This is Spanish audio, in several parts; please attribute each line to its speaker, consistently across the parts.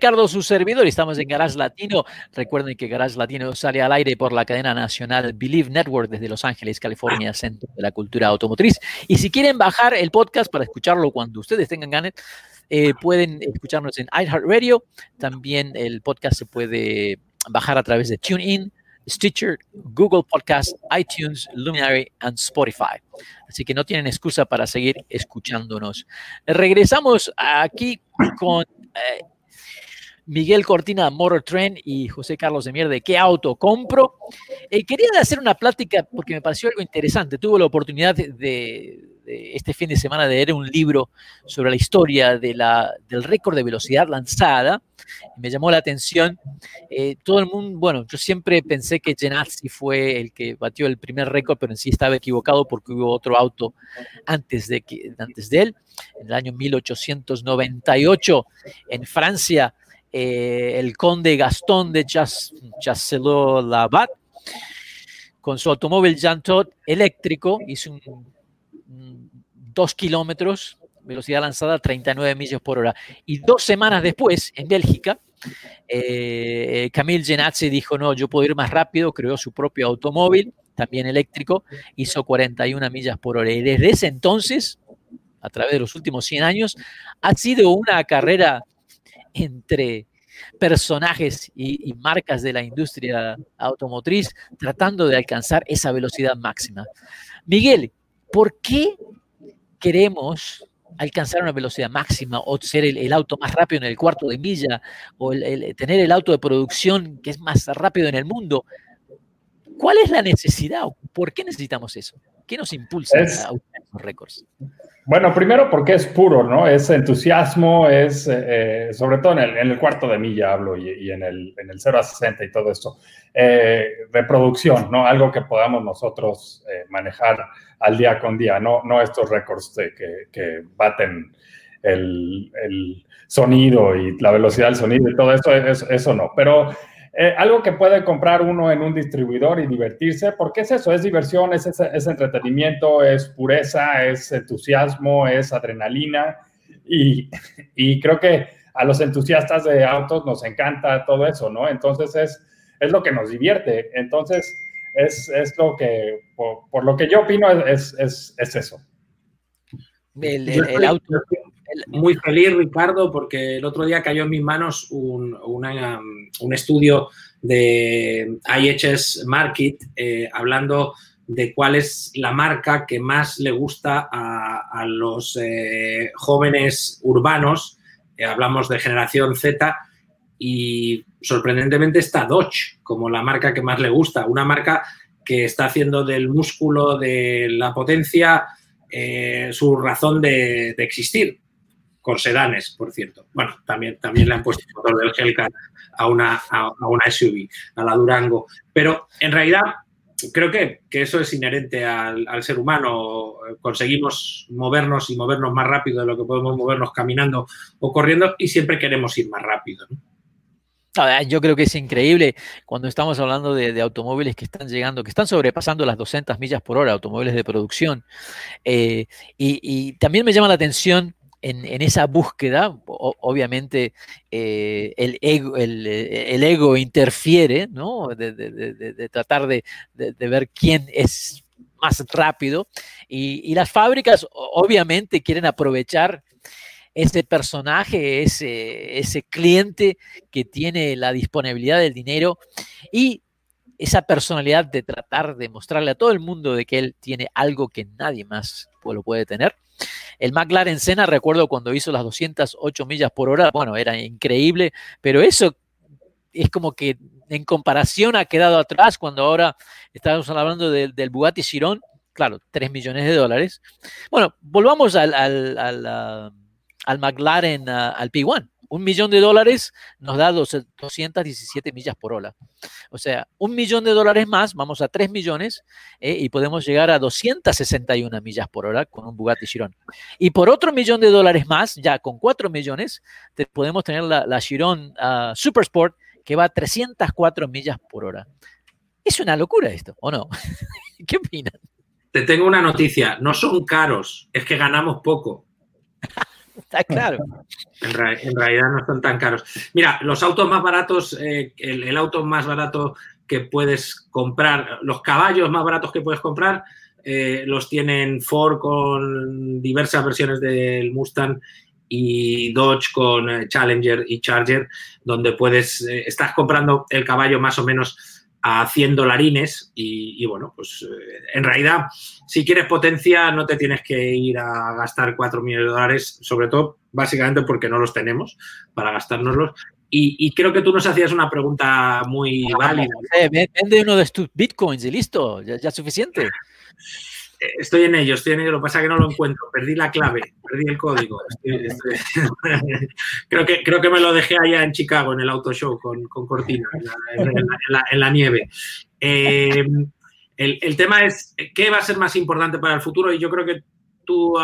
Speaker 1: Ricardo, su servidor, estamos en Garage Latino. Recuerden que Garage Latino sale al aire por la cadena nacional Believe Network desde Los Ángeles, California, Centro de la Cultura Automotriz. Y si quieren bajar el podcast para escucharlo cuando ustedes tengan ganas, eh, pueden escucharnos en iHeartRadio. También el podcast se puede bajar a través de TuneIn, Stitcher, Google Podcast, iTunes, Luminary y Spotify. Así que no tienen excusa para seguir escuchándonos. Regresamos aquí con eh, Miguel Cortina, Motor Trend y José Carlos de Mier de qué auto compro. Eh, quería hacer una plática porque me pareció algo interesante. Tuve la oportunidad de, este fin de semana de leer un libro sobre la historia de la, del récord de velocidad lanzada. Me llamó la atención. Eh, todo el mundo, bueno, yo siempre pensé que Genazzi fue el que batió el primer récord, pero en sí estaba equivocado porque hubo otro auto antes de, que, antes de él. En el año 1898, en Francia, eh, el conde Gastón de Chasseloup-Labat, con su automóvil Jantot eléctrico, hizo dos kilómetros, velocidad lanzada 39 millas por hora. Y dos semanas después, en Bélgica, eh, Camille Genazzi dijo, no, yo puedo ir más rápido, creó su propio automóvil, también eléctrico, hizo 41 millas por hora. Y desde ese entonces, a través de los últimos 100 años, ha sido una carrera entre personajes y, marcas de la industria automotriz tratando de alcanzar esa velocidad máxima. Miguel, ¿por qué queremos alcanzar una velocidad máxima o ser el, auto más rápido en el cuarto de milla o tener el auto de producción que es más rápido en el mundo? ¿Cuál es la necesidad? ¿Por qué necesitamos eso? ¿Qué nos impulsa a esos récords?
Speaker 2: Bueno, primero porque es puro, ¿no? Es entusiasmo, es eh, sobre todo en el, cuarto de milla hablo y, en, el, en, el, 0 a 60 y todo esto. Eh, reproducción, ¿no? Algo que podamos nosotros eh, manejar al día con día, no, no estos récords que, que, baten el, el, sonido y la velocidad del sonido y todo eso, eso, eso no. Pero eh, algo que puede comprar uno en un distribuidor y divertirse, porque es eso, es diversión, es, es, entretenimiento, es pureza, es entusiasmo, es adrenalina y, y, creo que a los entusiastas de autos nos encanta todo eso, ¿no? Entonces es, es lo que nos divierte, entonces es, es lo que, por, lo que yo opino, es, es eso.
Speaker 3: el auto muy feliz, Ricardo, porque el otro día cayó en mis manos un, un estudio de IHS Market eh, hablando de cuál es la marca que más le gusta a, los eh, jóvenes urbanos. Eh, hablamos de generación Z y sorprendentemente está Dodge como la marca que más le gusta. Una marca que está haciendo del músculo, de la potencia, su razón de existir con sedanes, por cierto. Bueno, también, también le han puesto el motor del Hellcat a una, a, una SUV, a la Durango. Pero en realidad creo que, eso es inherente al, ser humano. Conseguimos movernos y movernos más rápido de lo que podemos movernos caminando o corriendo y siempre queremos ir más rápido.
Speaker 1: Yo creo que es increíble cuando estamos hablando de, automóviles que están llegando, que están sobrepasando las 200 millas por hora, automóviles de producción. Eh, y, también me llama la atención en, esa búsqueda, obviamente eh, el, ego, el, ego, interfiere, ¿no? De, tratar de, ver quién es más rápido. Y, las fábricas obviamente quieren aprovechar ese personaje, ese, ese cliente que tiene la disponibilidad del dinero y esa personalidad de tratar de mostrarle a todo el mundo de que él tiene algo que nadie más lo puede tener. El McLaren Senna, recuerdo cuando hizo las 208 millas por hora, bueno, era increíble, pero eso es como que en comparación ha quedado atrás cuando ahora estamos hablando del Bugatti Chiron, claro, 3 millones de dólares. Bueno, volvamos al, al, al, McLaren, al P1. Un millón de dólares nos da 217 millas por hora. O sea, un millón de dólares más, vamos a 3 millones eh, y podemos llegar a 261 millas por hora con un Bugatti Chiron. Y por otro millón de dólares más, ya con 4 millones, podemos tener la, Chiron uh, Super Sport que va a 304 millas por hora. Es una locura esto, ¿o no? ¿Qué opinan?
Speaker 3: Te tengo una noticia, no son caros, es que ganamos poco.
Speaker 1: Está claro.
Speaker 3: En, realidad no son tan caros. Mira, los autos más baratos, eh, el, auto más barato que puedes comprar, los caballos más baratos que puedes comprar, eh, los tienen Ford con diversas versiones del Mustang y Dodge con eh, Challenger y Charger, donde puedes, estás comprando el caballo más o menos a 100 dolarines y, bueno, pues eh, en realidad si quieres potencia no te tienes que ir a gastar 4 millones de dólares, sobre todo básicamente porque no los tenemos para gastárnoslos. Y, y creo que tú nos hacías una pregunta muy válida.
Speaker 1: vende uno de tus bitcoins y listo, ya es suficiente.
Speaker 3: Estoy en ello, estoy en ello. Lo que pasa es que no lo encuentro. Perdí la clave, perdí el código. creo, que, creo que me lo dejé allá en Chicago, en el auto show, con, Cortina, en la, nieve. Eh, el, tema es, ¿qué va a ser más importante para el futuro? Y yo creo que tú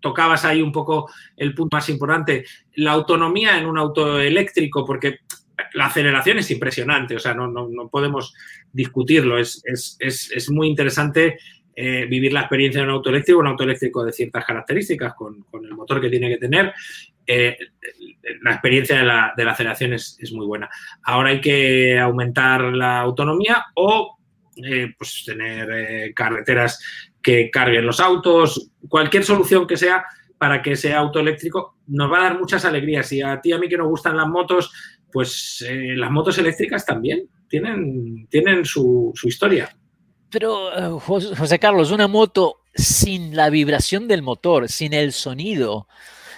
Speaker 3: tocabas ahí un poco el punto más importante. La autonomía en un auto eléctrico, porque la aceleración es impresionante, o sea, no, no, podemos discutirlo. Es, es, muy interesante eh, vivir la experiencia de un auto eléctrico, un auto eléctrico de ciertas características, con, el motor que tiene que tener. Eh, la experiencia de la, de la aceleración es, muy buena. Ahora hay que aumentar la autonomía o eh, pues tener carreteras que carguen los autos, cualquier solución que sea para que ese auto eléctrico nos va a dar muchas alegrías. Y a ti a mí que nos gustan las motos, pues eh, las motos eléctricas también tienen, tienen su, historia.
Speaker 1: Pero, eh, José Carlos, una moto sin la vibración del motor, sin el sonido,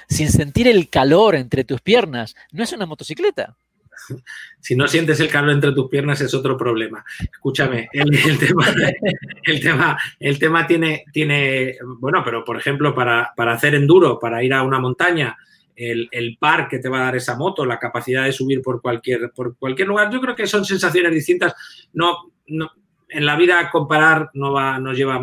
Speaker 1: sin sentir el calor entre tus piernas, no es una motocicleta.
Speaker 3: Si no sientes el calor entre tus piernas es otro problema. Escúchame, el, tema, el tema, el tema tiene, tiene, bueno, pero por ejemplo, para, para hacer enduro, para ir a una montaña, el, par que te va a dar esa moto, la capacidad de subir por cualquier, por cualquier lugar. Yo creo que son sensaciones distintas. No, en la vida comparar no va, nos lleva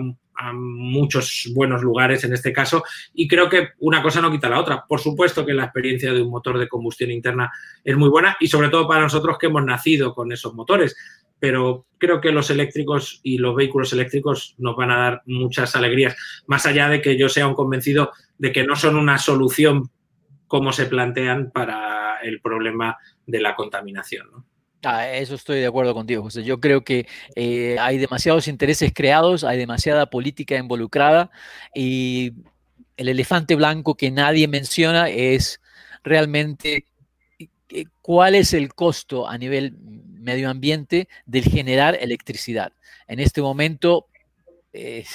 Speaker 3: muchos buenos lugares en este caso y creo que una cosa no quita la otra. Por supuesto que la experiencia de un motor de combustión interna es muy buena y sobre todo para nosotros que hemos nacido con esos motores, pero creo que los eléctricos y los vehículos eléctricos nos van a dar muchas alegrías, más allá de que yo sea un convencido de que no son una solución cómo se plantean para el problema de la contaminación.
Speaker 1: Ah, eso estoy de acuerdo contigo, José. Yo creo que eh, hay demasiados intereses creados, hay demasiada política involucrada y el elefante blanco que nadie menciona es realmente eh, cuál es el costo a nivel medio ambiente del generar electricidad. En este momento, eh,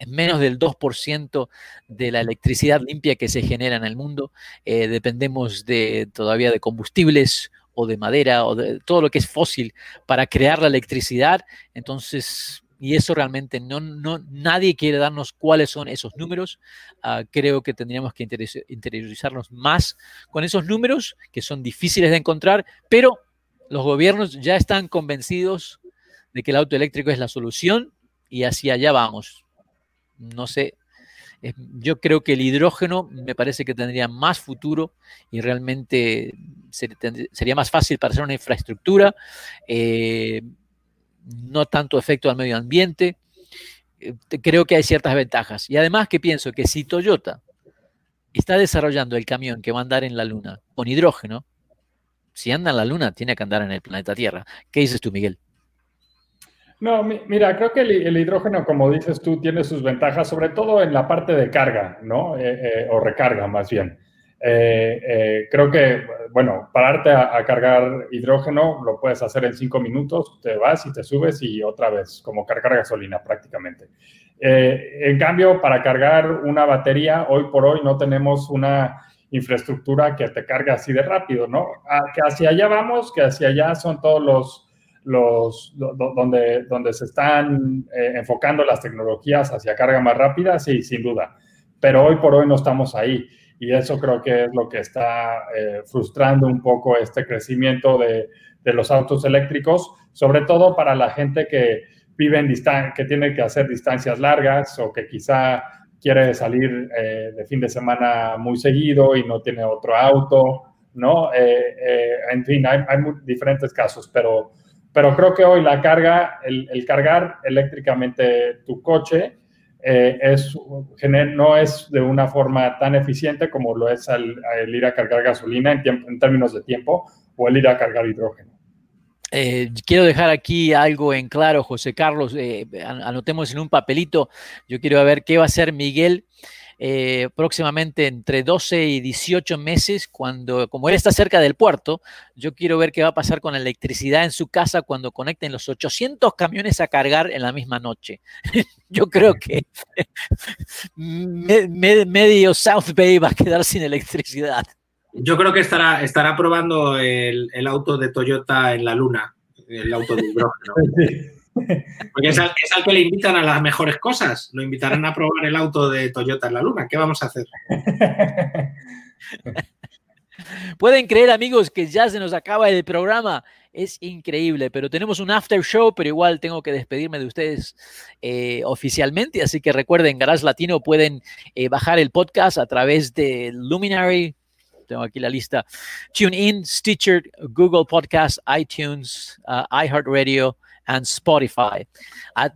Speaker 1: en menos del 2% de la electricidad limpia que se genera en el mundo. Eh, dependemos de, todavía de combustibles o de madera o de todo lo que es fósil para crear la electricidad. Entonces, y eso realmente no, no nadie quiere darnos cuáles son esos números. Ah, creo que tendríamos que interiorizarnos más con esos números que son difíciles de encontrar, pero los gobiernos ya están convencidos de que el auto eléctrico es la solución y hacia allá vamos no sé, yo creo que el hidrógeno me parece que tendría más futuro y realmente sería más fácil para hacer una infraestructura, eh, no tanto efecto al medio ambiente. Eh, creo que hay ciertas ventajas. Y además que pienso que si Toyota está desarrollando el camión que va a andar en la Luna con hidrógeno, si anda en la Luna, tiene que andar en el planeta Tierra. ¿Qué dices tú, Miguel?
Speaker 2: No, mira, creo que el, hidrógeno, como dices tú, tiene sus ventajas, sobre todo en la parte de carga, ¿no? Eh, eh, o recarga, más bien. Eh, creo que, bueno, pararte a, cargar hidrógeno lo puedes hacer en cinco minutos, te vas y te subes y otra vez, como cargar gasolina prácticamente. en cambio, para cargar una batería, hoy por hoy no tenemos una infraestructura que te cargue así de rápido, ¿no? que hacia allá vamos, que hacia allá son todos los los, donde, donde se están eh, enfocando las tecnologías hacia carga más rápida, sí, sin duda. Pero hoy por hoy no estamos ahí. y eso creo que es lo que está eh, frustrando un poco este crecimiento de, de, los autos eléctricos, sobre todo para la gente que vive en distancia, que tiene que hacer distancias largas o que quizá quiere salir eh, de fin de semana muy seguido y no tiene otro auto, ¿no? Eh, en fin, hay, hay diferentes casos, pero, pero creo que hoy la carga, el, cargar eléctricamente tu coche, eh, no es de una forma tan eficiente como lo es el, ir a cargar gasolina en, en, términos de tiempo o el ir a cargar hidrógeno.
Speaker 1: Eh, quiero dejar aquí algo en claro, José Carlos, eh, anotemos en un papelito, yo quiero ver qué va a hacer Miguel eh, próximamente entre 12 y 18 meses, cuando, como él está cerca del puerto, yo quiero ver qué va a pasar con la electricidad en su casa cuando conecten los 800 camiones a cargar en la misma noche. yo creo que medio South Bay va a quedar sin electricidad.
Speaker 3: Yo creo que estará, estará probando el, el auto de Toyota en la luna, el auto de hidrógeno. Porque es al, que le invitan a las mejores cosas. Lo invitarán a probar el auto de Toyota en la Luna. ¿Qué vamos a hacer?
Speaker 1: Pueden creer, amigos, que ya se nos acaba el programa. Es increíble, pero tenemos un after show, pero igual tengo que despedirme de ustedes eh, oficialmente. Así que recuerden, Garage Latino pueden eh, bajar el podcast a través de Luminary. Tengo aquí la lista. TuneIn, Stitcher, Google Podcast, iTunes, uh, iHeartRadio and Spotify.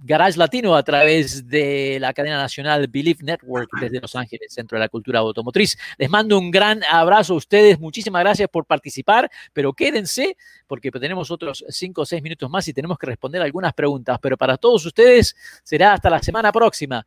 Speaker 1: Garage Latino a través de la cadena nacional Believe Network desde Los Ángeles, Centro de la Cultura Automotriz. Les mando un gran abrazo a ustedes. Muchísimas gracias por participar, pero quédense porque tenemos otros cinco o seis minutos más y tenemos que responder algunas preguntas. Pero para todos ustedes será hasta la semana próxima.